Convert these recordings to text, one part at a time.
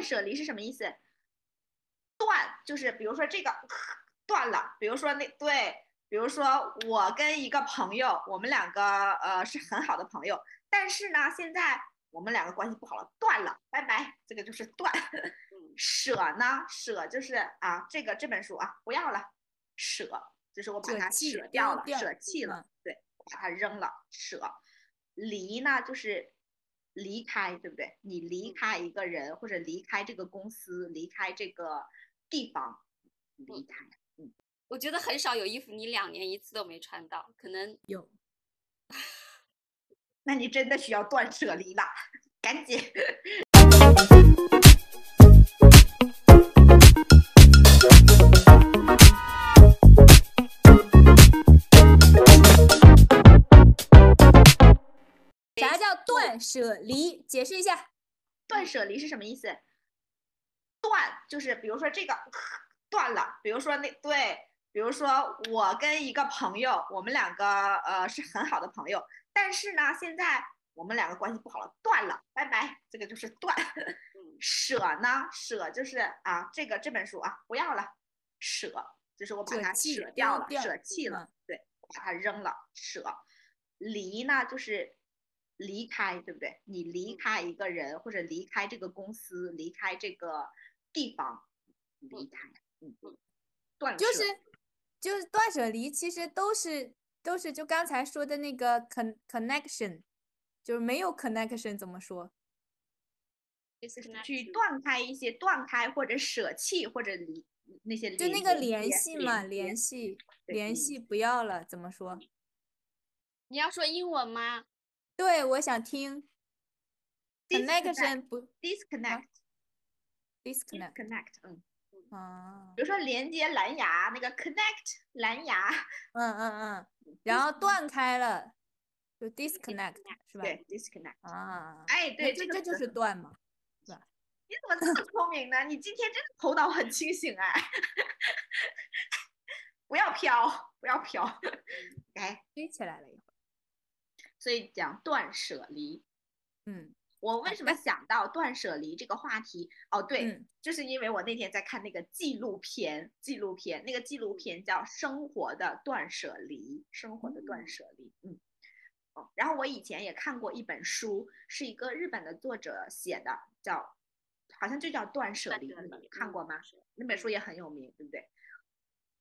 断舍离是什么意思？断就是比如说这个断了，比如说那对，比如说我跟一个朋友，我们两个呃是很好的朋友，但是呢，现在我们两个关系不好了，断了，拜拜，这个就是断。舍呢，舍就是啊，这个这本书啊不要了，舍就是我把它舍掉了，舍弃了，对，把它扔了，舍。离呢就是离开，对不对？你离开一个人或者离开这个公司，离开这个地方，离开。嗯，我觉得很少有衣服你两年一次都没穿到，可能有。那你真的需要断舍离了，赶紧。舍离？解释一下，断舍离是什么意思？断就是比如说这个 断了，比如说那对，比如说我跟一个朋友，我们两个呃是很好的朋友，但是呢，现在我们两个关系不好了，断了，拜拜，这个就是断。舍呢，舍就是啊，这个这本书啊不要了，舍就是我把它舍掉了，舍弃了，对，把它扔了，舍。离呢就是。离开，对不对？你离开一个人，或者离开这个公司，离开这个地方，离开，嗯就是就是断舍离，其实都是都是就刚才说的那个 con connection，就是没有 connection 怎么说？去断开一些，断开或者舍弃或者离那些，就那个联系嘛，联系联系不要了，怎么说？你要说英文吗？对，我想听。connection 不，disconnect，disconnect，嗯，啊，比如说连接蓝牙那个 connect 蓝牙，嗯嗯嗯，然后断开了，就 disconnect 是吧？对，disconnect 啊，哎，对，这这就是断嘛，是吧？你怎么这么聪明呢？你今天真的头脑很清醒哎，不要飘，不要飘，哎，飞起来了。所以讲断舍离，嗯，我为什么想到断舍离这个话题？哦，对，就是因为我那天在看那个纪录片，纪录片那个纪录片叫《生活的断舍离》，生活的断舍离，嗯，哦，然后我以前也看过一本书，是一个日本的作者写的，叫好像就叫断舍离，你看过吗？那本书也很有名，对不对？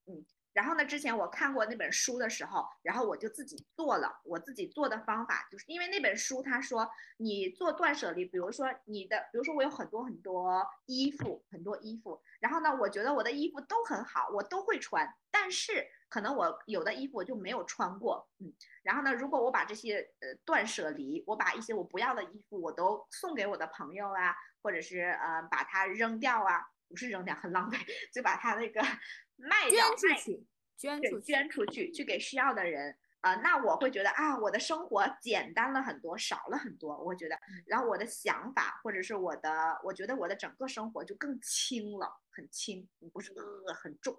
嗯。然后呢？之前我看过那本书的时候，然后我就自己做了。我自己做的方法，就是因为那本书他说你做断舍离，比如说你的，比如说我有很多很多衣服，很多衣服。然后呢，我觉得我的衣服都很好，我都会穿。但是可能我有的衣服我就没有穿过，嗯。然后呢，如果我把这些呃断舍离，我把一些我不要的衣服我都送给我的朋友啊，或者是呃把它扔掉啊，不是扔掉，很浪费，就把它那个。卖掉，捐出去，捐出，捐出去，去给需要的人啊。那我会觉得啊，我的生活简单了很多，少了很多。我觉得，然后我的想法或者是我的，我觉得我的整个生活就更轻了，很轻，不是呃很重。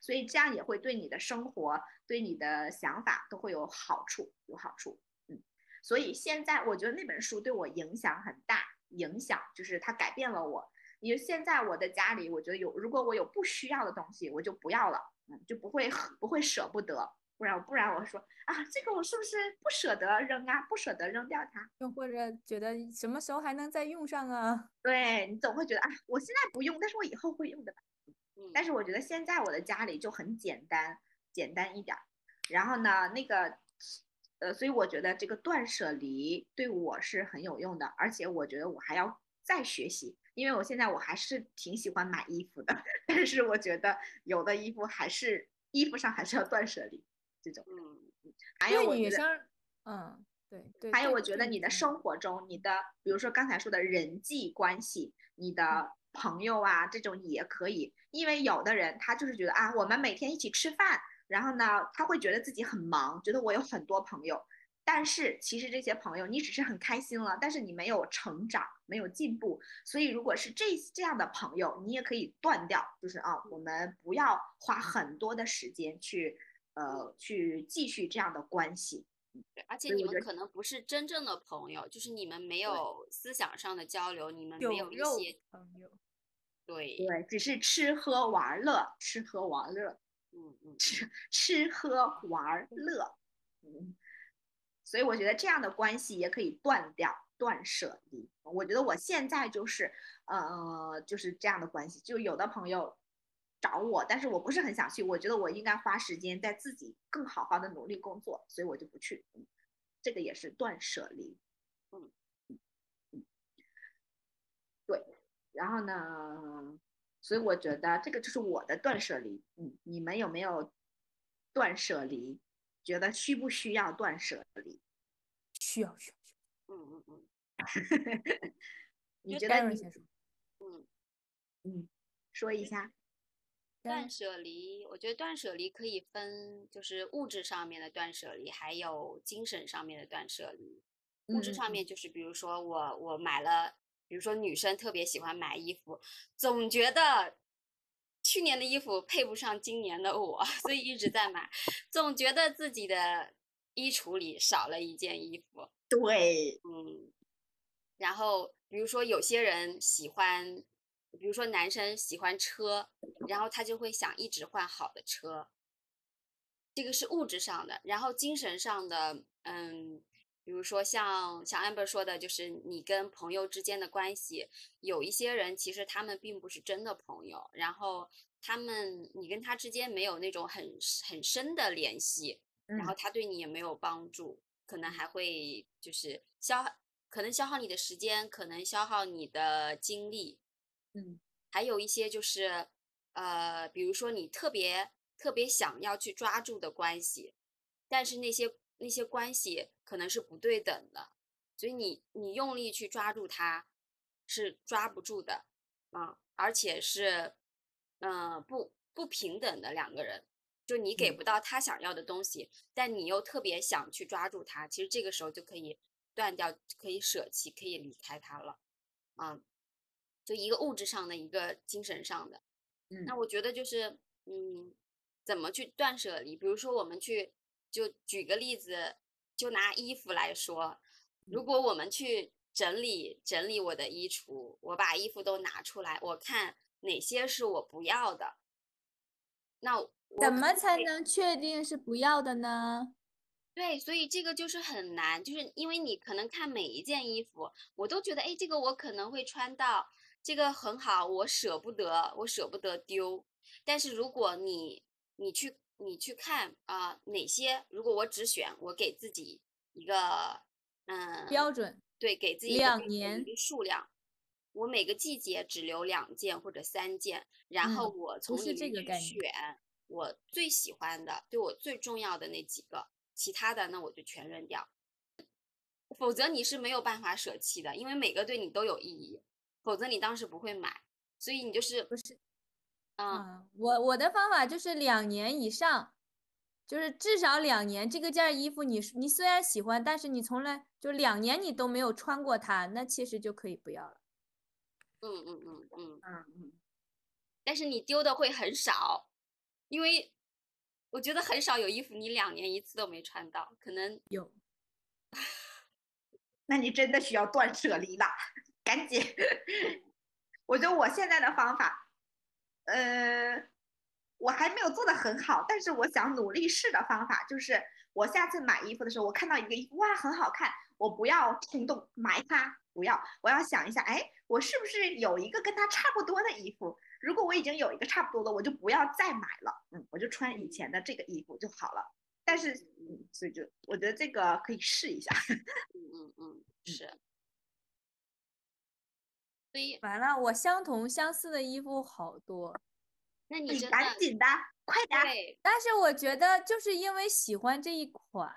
所以这样也会对你的生活，对你的想法都会有好处，有好处。嗯，所以现在我觉得那本书对我影响很大，影响就是它改变了我。因为现在我的家里，我觉得有，如果我有不需要的东西，我就不要了，嗯，就不会不会舍不得，不然不然我说啊，这个我是不是不舍得扔啊，不舍得扔掉它，又或者觉得什么时候还能再用上啊？对你总会觉得啊，我现在不用，但是我以后会用的吧。但是我觉得现在我的家里就很简单，简单一点。然后呢，那个呃，所以我觉得这个断舍离对我是很有用的，而且我觉得我还要再学习。因为我现在我还是挺喜欢买衣服的，但是我觉得有的衣服还是衣服上还是要断舍离这种。嗯，还有女生，嗯，对对。还有我觉得你的生活中，你的比如说刚才说的人际关系，你的朋友啊这种也可以，因为有的人他就是觉得啊，我们每天一起吃饭，然后呢他会觉得自己很忙，觉得我有很多朋友。但是其实这些朋友，你只是很开心了，但是你没有成长，没有进步。所以如果是这这样的朋友，你也可以断掉，就是啊，我们不要花很多的时间去，呃，去继续这样的关系。对，而且你们可能不是真正的朋友，就是你们没有思想上的交流，你们没有一些朋友。对对，只是吃喝玩乐，吃喝玩乐，嗯嗯，吃吃喝玩乐，嗯，所以我觉得这样的关系也可以断掉，断舍离。我觉得我现在就是，呃，就是这样的关系，就有的朋友找我，但是我不是很想去，我觉得我应该花时间在自己更好好的努力工作，所以我就不去，这个也是断舍离，嗯嗯嗯，对。然后呢，所以我觉得这个就是我的断舍离。嗯，你们有没有断舍离？觉得需不需要断舍离？需要，需要，需要。嗯嗯嗯。你觉得你？嗯嗯，说一下。断舍离，我觉得断舍离可以分，就是物质上面的断舍离，还有精神上面的断舍离。物质上面就是比如说我我买了。比如说，女生特别喜欢买衣服，总觉得去年的衣服配不上今年的我，所以一直在买，总觉得自己的衣橱里少了一件衣服。对，嗯。然后，比如说有些人喜欢，比如说男生喜欢车，然后他就会想一直换好的车，这个是物质上的。然后精神上的，嗯。比如说像像 amber 说的，就是你跟朋友之间的关系，有一些人其实他们并不是真的朋友，然后他们你跟他之间没有那种很很深的联系，然后他对你也没有帮助，可能还会就是消可能消耗你的时间，可能消耗你的精力，嗯，还有一些就是呃，比如说你特别特别想要去抓住的关系，但是那些。那些关系可能是不对等的，所以你你用力去抓住它，是抓不住的，啊，而且是，嗯，不不平等的两个人，就你给不到他想要的东西，但你又特别想去抓住他，其实这个时候就可以断掉，可以舍弃，可以离开他了，啊，就一个物质上的，一个精神上的，嗯，那我觉得就是，嗯，怎么去断舍离？比如说我们去。就举个例子，就拿衣服来说，如果我们去整理整理我的衣橱，我把衣服都拿出来，我看哪些是我不要的，那怎么才能确定是不要的呢？对，所以这个就是很难，就是因为你可能看每一件衣服，我都觉得，哎，这个我可能会穿到，这个很好，我舍不得，我舍不得丢。但是如果你你去。你去看啊，哪些？如果我只选，我给自己一个嗯标准，对，给自己两年一个数量，我每个季节只留两件或者三件，然后我从里面选我最喜欢的，对我最重要的那几个，其他的那我就全扔掉。否则你是没有办法舍弃的，因为每个对你都有意义，否则你当时不会买，所以你就是不是。嗯，我我的方法就是两年以上，就是至少两年。这个件衣服你你虽然喜欢，但是你从来就两年你都没有穿过它，那其实就可以不要了。嗯嗯嗯嗯嗯嗯。但是你丢的会很少，因为我觉得很少有衣服你两年一次都没穿到，可能有。那你真的需要断舍离了，赶紧。我觉得我现在的方法。呃，我还没有做的很好，但是我想努力试的方法就是，我下次买衣服的时候，我看到一个衣服，哇，很好看，我不要冲动买它，不要，我要想一下，哎，我是不是有一个跟它差不多的衣服？如果我已经有一个差不多的，我就不要再买了，嗯，我就穿以前的这个衣服就好了。但是，嗯，所以就我觉得这个可以试一下。嗯嗯嗯，是。完了，我相同相似的衣服好多，那你赶紧的，快点。但是我觉得就是因为喜欢这一款，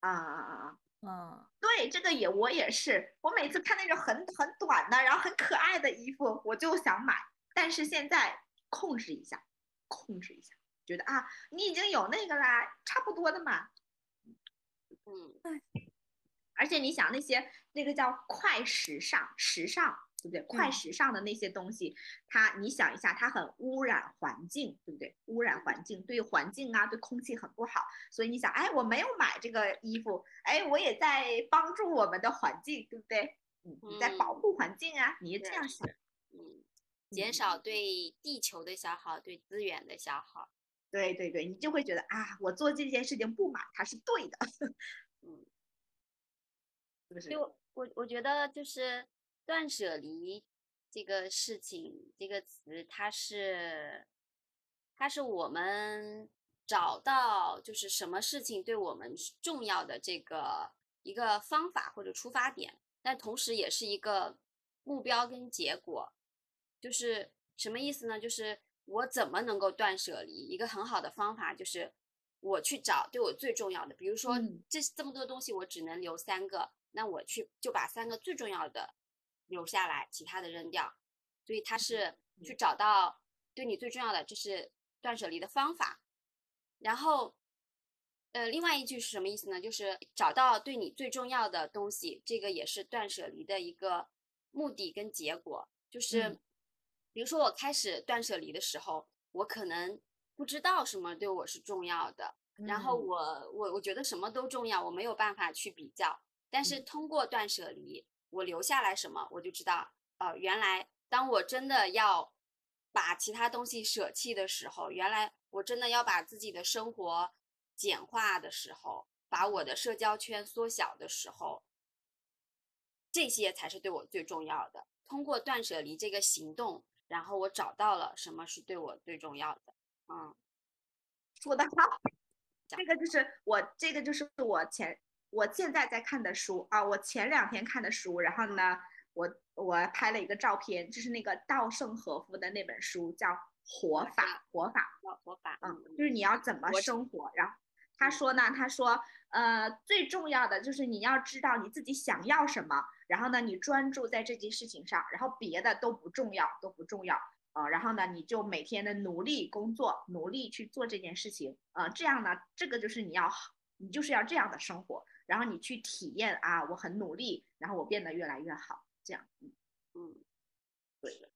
啊啊啊啊，嗯，对，这个也我也是，我每次看那种很很短的，然后很可爱的衣服，我就想买，但是现在控制一下，控制一下，觉得啊，你已经有那个啦，差不多的嘛，嗯，而且你想那些那个叫快时尚，时尚对不对？快时尚的那些东西，它你想一下，它很污染环境，对不对？污染环境，对环境啊，对空气很不好。所以你想，哎，我没有买这个衣服，哎，我也在帮助我们的环境，对不对？嗯，你在保护环境啊，你这样想，嗯，减少对地球的消耗，对资源的消耗。对对对，你就会觉得啊，我做这件事情不买它是对的，嗯，是不是？就我我觉得就是断舍离这个事情，这个词，它是，它是我们找到就是什么事情对我们重要的这个一个方法或者出发点，但同时也是一个目标跟结果，就是什么意思呢？就是。我怎么能够断舍离？一个很好的方法就是我去找对我最重要的，比如说这这么多东西我只能留三个，那我去就把三个最重要的留下来，其他的扔掉。所以他是去找到对你最重要的，就是断舍离的方法。然后，呃，另外一句是什么意思呢？就是找到对你最重要的东西，这个也是断舍离的一个目的跟结果，就是。比如说，我开始断舍离的时候，我可能不知道什么对我是重要的，然后我我我觉得什么都重要，我没有办法去比较。但是通过断舍离，我留下来什么，我就知道，呃，原来当我真的要把其他东西舍弃的时候，原来我真的要把自己的生活简化的时候，把我的社交圈缩小的时候，这些才是对我最重要的。通过断舍离这个行动。然后我找到了什么是对我最重要的，嗯，说的好，这个就是我，这个就是我前我现在在看的书啊，我前两天看的书，然后呢，我我拍了一个照片，就是那个稻盛和夫的那本书，叫《活法》，活法，活法，嗯，就是你要怎么生活，然后他说呢，他说，呃，最重要的就是你要知道你自己想要什么。然后呢，你专注在这件事情上，然后别的都不重要，都不重要呃。然后呢，你就每天的努力工作，努力去做这件事情呃。这样呢，这个就是你要，你就是要这样的生活。然后你去体验啊，我很努力，然后我变得越来越好。这样，嗯嗯，对的。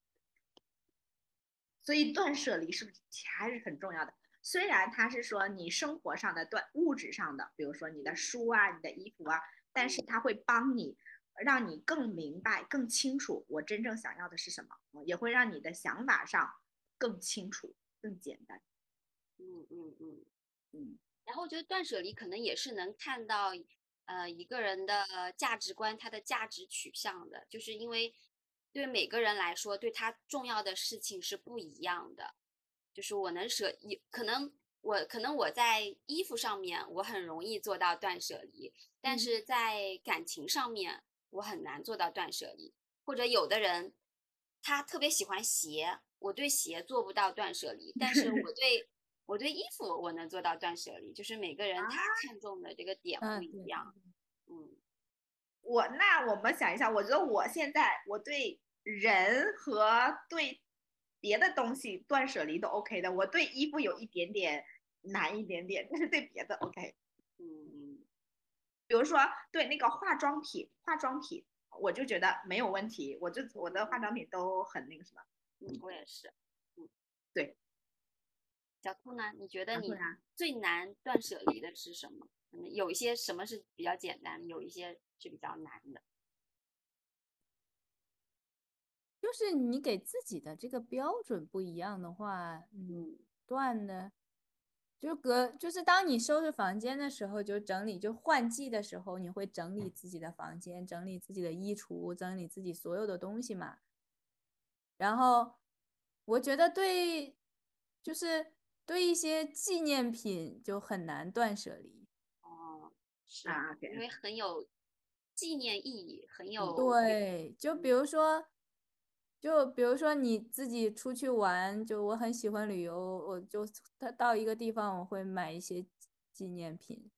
所以断舍离是不是还是很重要的？虽然它是说你生活上的断物质上的，比如说你的书啊、你的衣服啊，但是它会帮你。让你更明白、更清楚我真正想要的是什么，也会让你的想法上更清楚、更简单。嗯嗯嗯嗯。然后我觉得断舍离可能也是能看到，呃，一个人的价值观、他的价值取向的，就是因为对每个人来说，对他重要的事情是不一样的。就是我能舍，一可能我可能我在衣服上面我很容易做到断舍离，但是在感情上面。我很难做到断舍离，或者有的人他特别喜欢鞋，我对鞋做不到断舍离，但是我 对我对衣服我能做到断舍离，就是每个人他看中的这个点不一样。嗯，我那我们想一下，我觉得我现在我对人和对别的东西断舍离都 OK 的，我对衣服有一点点难一点点，但是对别的 OK。嗯。比如说，对那个化妆品，化妆品，我就觉得没有问题，我就我的化妆品都很那个什么。嗯，我也是。嗯，对。小兔呢？你觉得你最难断舍离的是什么？有一些什么是比较简单，有一些是比较难的。就是你给自己的这个标准不一样的话，嗯，断的。就隔就是当你收拾房间的时候，就整理就换季的时候，你会整理自己的房间，整理自己的衣橱，整理自己所有的东西嘛。然后我觉得对，就是对一些纪念品就很难断舍离。哦，是啊，因为很有纪念意义，很有对，就比如说。就比如说你自己出去玩，就我很喜欢旅游，我就他到一个地方，我会买一些纪念品，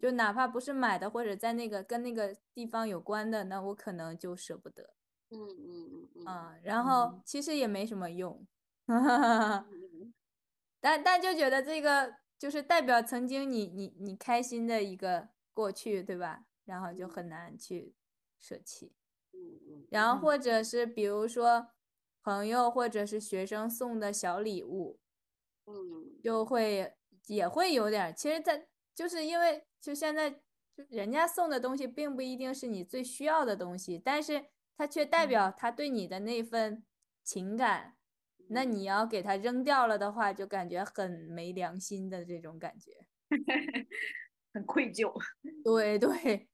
就哪怕不是买的，或者在那个跟那个地方有关的，那我可能就舍不得。嗯嗯嗯嗯。啊，然后其实也没什么用，但但就觉得这个就是代表曾经你你你开心的一个过去，对吧？然后就很难去舍弃。嗯然后或者是比如说朋友或者是学生送的小礼物，嗯，就会也会有点，其实在就是因为就现在就人家送的东西并不一定是你最需要的东西，但是它却代表他对你的那份情感，那你要给它扔掉了的话，就感觉很没良心的这种感觉，很愧疚。对对，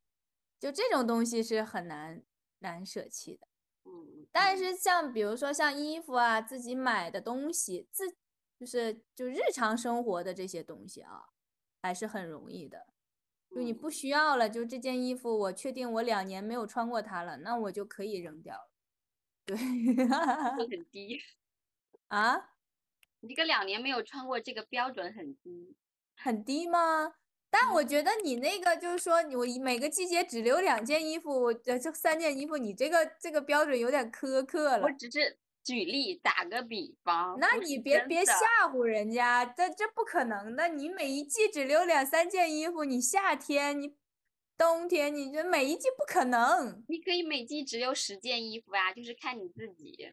就这种东西是很难。难舍弃的，嗯，但是像比如说像衣服啊，自己买的东西，自就是就日常生活的这些东西啊，还是很容易的。就你不需要了，就这件衣服，我确定我两年没有穿过它了，那我就可以扔掉了。对，很低啊？你这个两年没有穿过，这个标准很低，很低吗？但我觉得你那个就是说，我每个季节只留两件衣服，我这三件衣服，你这个这个标准有点苛刻了。我只是举例打个比方。那你别别吓唬人家，这这不可能的。你每一季只留两三件衣服，你夏天你冬天，你这每一季不可能。你可以每季只留十件衣服啊，就是看你自己。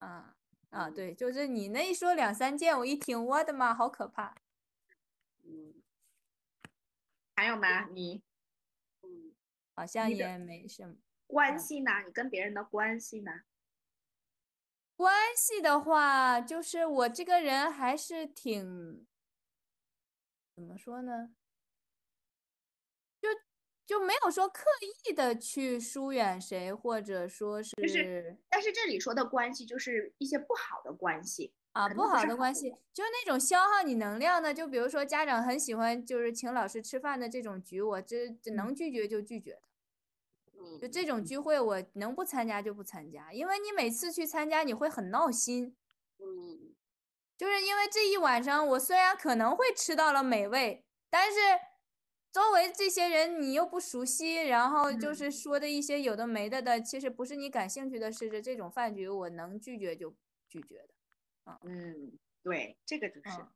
啊啊，对，就是你那一说两三件，我一听，我的妈，好可怕。嗯。还有吗？你，嗯，好像也没什么关系呢。你跟别人的关系呢？关系的话，就是我这个人还是挺，怎么说呢？就就没有说刻意的去疏远谁，或者说是，就是，但是这里说的关系就是一些不好的关系。啊，不好的关系就是那种消耗你能量的，就比如说家长很喜欢就是请老师吃饭的这种局，我这这能拒绝就拒绝的。就这种聚会，我能不参加就不参加，因为你每次去参加你会很闹心。嗯，就是因为这一晚上我虽然可能会吃到了美味，但是周围这些人你又不熟悉，然后就是说的一些有的没的的，其实不是你感兴趣的事，这种饭局我能拒绝就拒绝的。嗯，对，这个就是，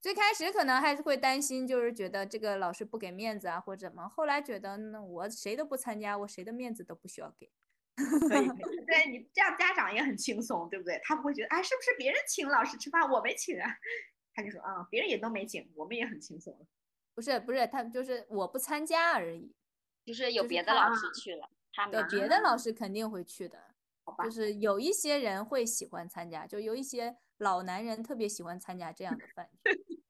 最开始可能还是会担心，就是觉得这个老师不给面子啊，或者怎么。后来觉得，那我谁都不参加，我谁的面子都不需要给。可以，对你这样家长也很轻松，对不对？他不会觉得，哎，是不是别人请老师吃饭，我没请啊？他就说，啊，别人也都没请，我们也很轻松。不是，不是，他就是我不参加而已，就是有别的老师去了，他们对别的老师肯定会去的。就是有一些人会喜欢参加，就有一些老男人特别喜欢参加这样的饭局。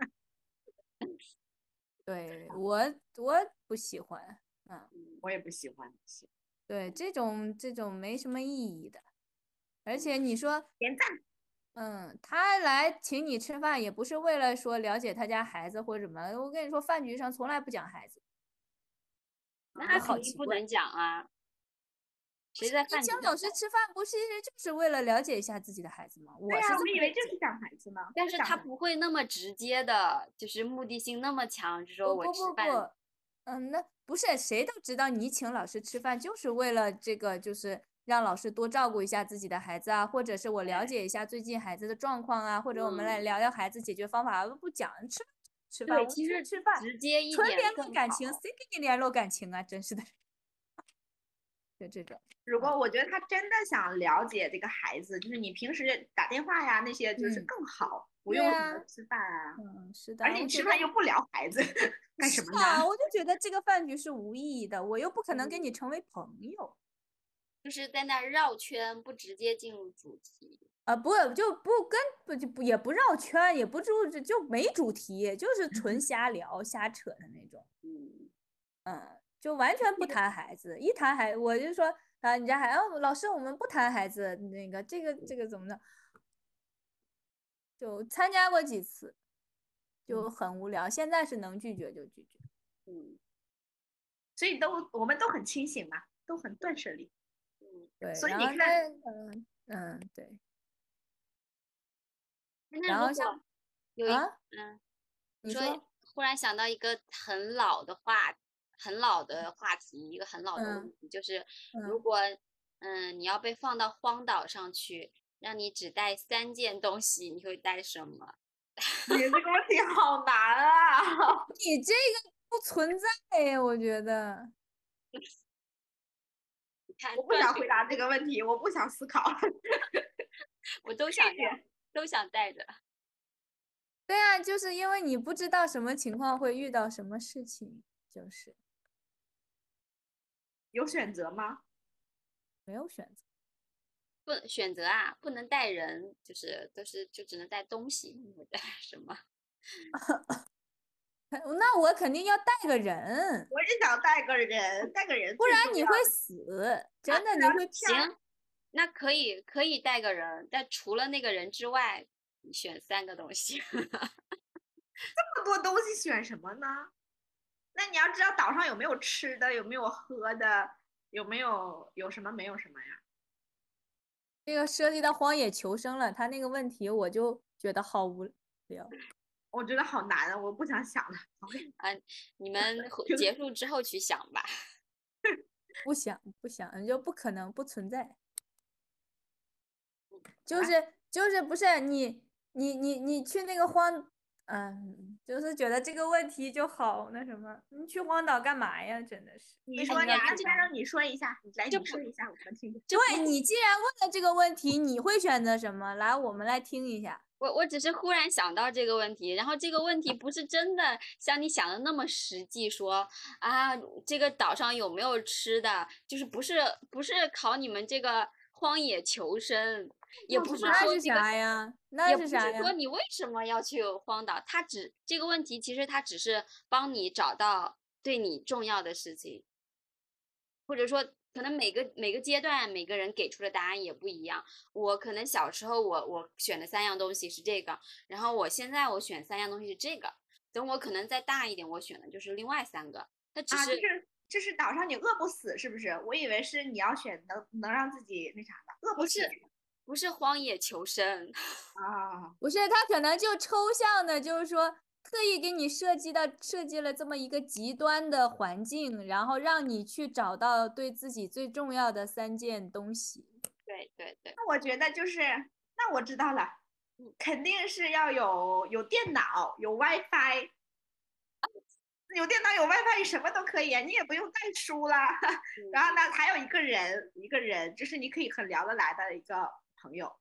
对我，我不喜欢，嗯，我也不喜欢。对这种这种没什么意义的，而且你说点赞，嗯，他来请你吃饭也不是为了说了解他家孩子或者什么。我跟你说，饭局上从来不讲孩子，那肯定不能讲啊。谁在饭？请老师吃饭不是就是为了了解一下自己的孩子吗？对呀，我以为就是讲孩子呢。但是他不会那么直接的，就是目的性那么强，就说我吃饭。不不不，嗯，那不是谁都知道你请老师吃饭就是为了这个，就是让老师多照顾一下自己的孩子啊，或者是我了解一下最近孩子的状况啊，或者我们来聊聊孩子解决方法。不讲吃吃饭，其实吃饭直接一纯联络感情，谁跟你联络感情啊？真是的。就这种，如果我觉得他真的想了解这个孩子，就是你平时打电话呀那些，就是更好，不用吃饭啊。嗯，是的。而且你吃饭又不聊孩子，干什么呢？我就觉得这个饭局是无意义的，我又不可能跟你成为朋友，就是在那绕圈，不直接进入主题。啊，不，就不跟不就不也不绕圈，也不就就没主题，就是纯瞎聊瞎扯的那种。嗯嗯。就完全不谈孩子，一谈孩，我就说啊，你家孩子，老师，我们不谈孩子，那个这个这个怎么的？就参加过几次，就很无聊。现在是能拒绝就拒绝，嗯，所以都我们都很清醒嘛，都很断舍离，嗯，对。所以你看，嗯嗯，对。然后像有一嗯，你说忽然想到一个很老的话。很老的话题，一个很老的问题，就是如果嗯你要被放到荒岛上去，让你只带三件东西，你会带什么？你这个问题好难啊！你这个不存在呀，我觉得。我不想回答这个问题，我不想思考。我都想带，都想带着。对啊，就是因为你不知道什么情况会遇到什么事情，就是有选择吗？没有选择，不选择啊，不能带人，就是都是就只能带东西，带什么？那我肯定要带个人。我也想带个人，带个人，不然你会死，真的你会行。那可以可以带个人，但除了那个人之外，你选三个东西。这么多东西选什么呢？那你要知道岛上有没有吃的，有没有喝的，有没有有什么没有什么呀？这个涉及到荒野求生了，他那个问题我就觉得好无聊。我觉得好难啊，我不想想了。啊，你们 结束之后去想吧。不想不想，就不可能不存在。就是就是不是你你你你去那个荒，嗯，就是觉得这个问题就好那什么，你去荒岛干嘛呀？真的是。你说你先让你说一下，来你说一下，我们听。对你既然问了这个问题，你会选择什么？来，我们来听一下。我我只是忽然想到这个问题，然后这个问题不是真的像你想的那么实际，说啊，这个岛上有没有吃的，就是不是不是考你们这个荒野求生，也不是说啥呀，那是啥呀？说你为什么要去荒岛？他只这个问题其实他只是帮你找到对你重要的事情，或者说。可能每个每个阶段每个人给出的答案也不一样。我可能小时候我我选的三样东西是这个，然后我现在我选三样东西是这个。等我可能再大一点，我选的就是另外三个。它只是这是岛上你饿不死是不是？我以为是你要选能能让自己那啥的饿不死，不是荒野求生 啊，不是他可能就抽象的，就是说。特意给你设计的设计了这么一个极端的环境，然后让你去找到对自己最重要的三件东西。对对对。那我觉得就是，那我知道了，肯定是要有有电脑，有 WiFi。有电脑有 WiFi，你什么都可以，你也不用带书了。然后呢，还有一个人，一个人就是你可以很聊得来的一个朋友。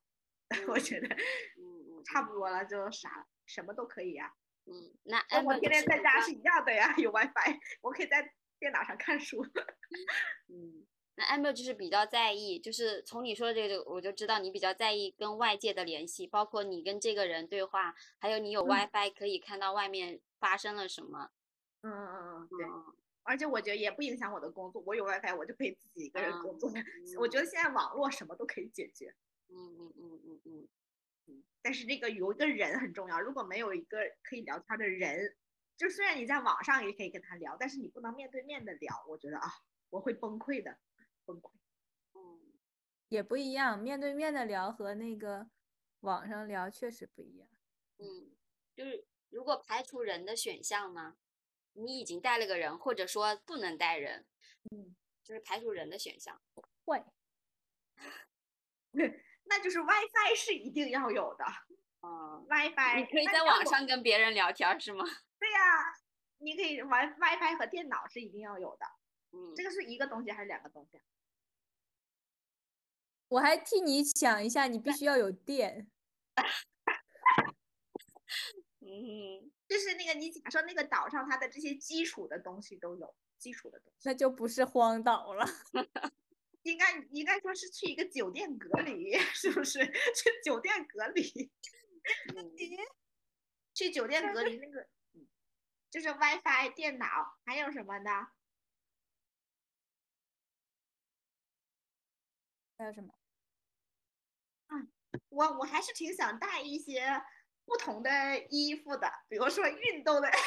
我觉得，嗯嗯，差不多了，就啥什么都可以呀。嗯，那我天天在家是一样的呀，有 WiFi，我可以在电脑上看书。嗯，那 Amber 就是比较在意，就是从你说的这个，我就知道你比较在意跟外界的联系，包括你跟这个人对话，还有你有 WiFi 可以看到外面发生了什么。嗯嗯嗯嗯，对。而且我觉得也不影响我的工作，我有 WiFi 我就可以自己一个人工作。我觉得现在网络什么都可以解决。嗯嗯嗯嗯嗯。但是这个有一个人很重要，如果没有一个可以聊天的人，就虽然你在网上也可以跟他聊，但是你不能面对面的聊，我觉得啊，我会崩溃的，崩溃。嗯，也不一样，面对面的聊和那个网上聊确实不一样。嗯，就是如果排除人的选项呢，你已经带了个人，或者说不能带人，嗯，就是排除人的选项，会。那就是 WiFi 是一定要有的，嗯，WiFi 你可以在网上跟别人聊天是吗？对呀，你可以玩 WiFi 和电脑是一定要有的，嗯，这个是一个东西还是两个东西？我还替你想一下，你必须要有电，嗯，就是那个你假设那个岛上它的这些基础的东西都有，基础的东西，那就不是荒岛了。应该应该说是去一个酒店隔离，是不是？去酒店隔离，去酒店隔离那个，就是 WiFi、电脑，还有什么呢？还有什么？嗯，我我还是挺想带一些不同的衣服的，比如说运动的。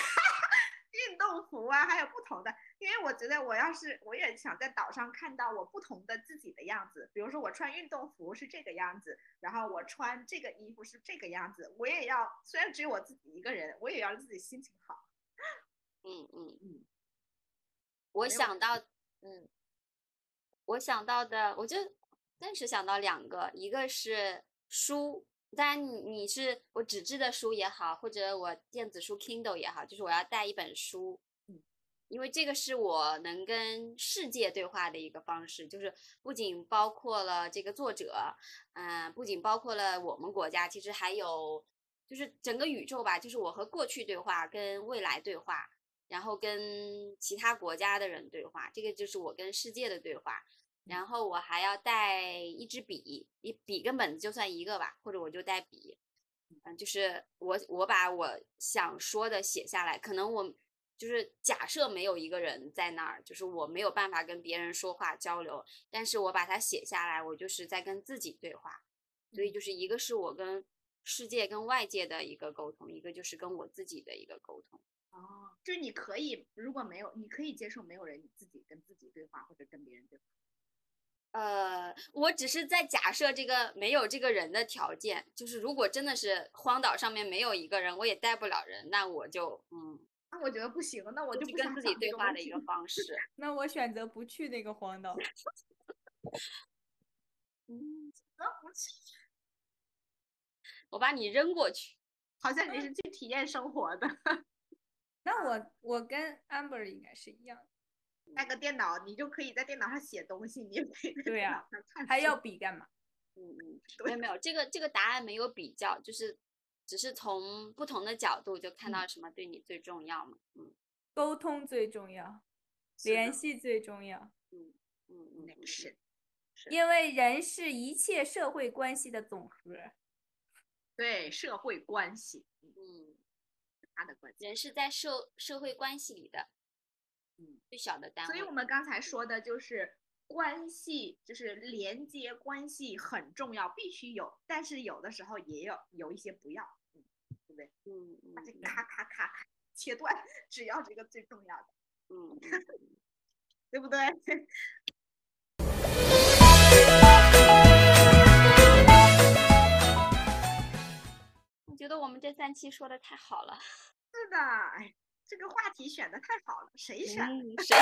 运动服啊，还有不同的，因为我觉得我要是我也想在岛上看到我不同的自己的样子，比如说我穿运动服是这个样子，然后我穿这个衣服是这个样子，我也要虽然只有我自己一个人，我也要自己心情好。嗯嗯嗯，我想到，嗯，我想到的，我就暂时想到两个，一个是书。当然，你你是我纸质的书也好，或者我电子书 Kindle 也好，就是我要带一本书，嗯，因为这个是我能跟世界对话的一个方式，就是不仅包括了这个作者，嗯，不仅包括了我们国家，其实还有就是整个宇宙吧，就是我和过去对话，跟未来对话，然后跟其他国家的人对话，这个就是我跟世界的对话。然后我还要带一支笔，一笔跟本子就算一个吧，或者我就带笔，嗯，就是我我把我想说的写下来，可能我就是假设没有一个人在那儿，就是我没有办法跟别人说话交流，但是我把它写下来，我就是在跟自己对话，所以就是一个是我跟世界跟外界的一个沟通，一个就是跟我自己的一个沟通。哦，就是你可以如果没有，你可以接受没有人，你自己跟自己对话或者跟别人对话。呃，我只是在假设这个没有这个人的条件，就是如果真的是荒岛上面没有一个人，我也带不了人，那我就嗯，那我觉得不行，那我就跟自己对话的一个方式。那我选择不去那个荒岛。嗯，不去，我把你扔过去，好像你是去体验生活的。那我我跟 Amber 应该是一样。带个电脑，你就可以在电脑上写东西。你也可以对呀，还要笔干嘛？嗯嗯，没有没有，这个这个答案没有比较，就是只是从不同的角度就看到什么对你最重要嘛。嗯，沟通最重要，联系最重要。嗯嗯嗯，是，因为人是一切社会关系的总和。对，社会关系，嗯，他的关系，人是在社社会关系里的。嗯，最小的单位。所以我们刚才说的就是关系，就是连接关系很重要，必须有。但是有的时候也有有一些不要，嗯，对不对？嗯把这咔咔咔咔切断，只要这个最重要的，嗯，对不对？我觉得我们这三期说的太好了。是的，哎。这个话题选的太好了，谁选？谁选？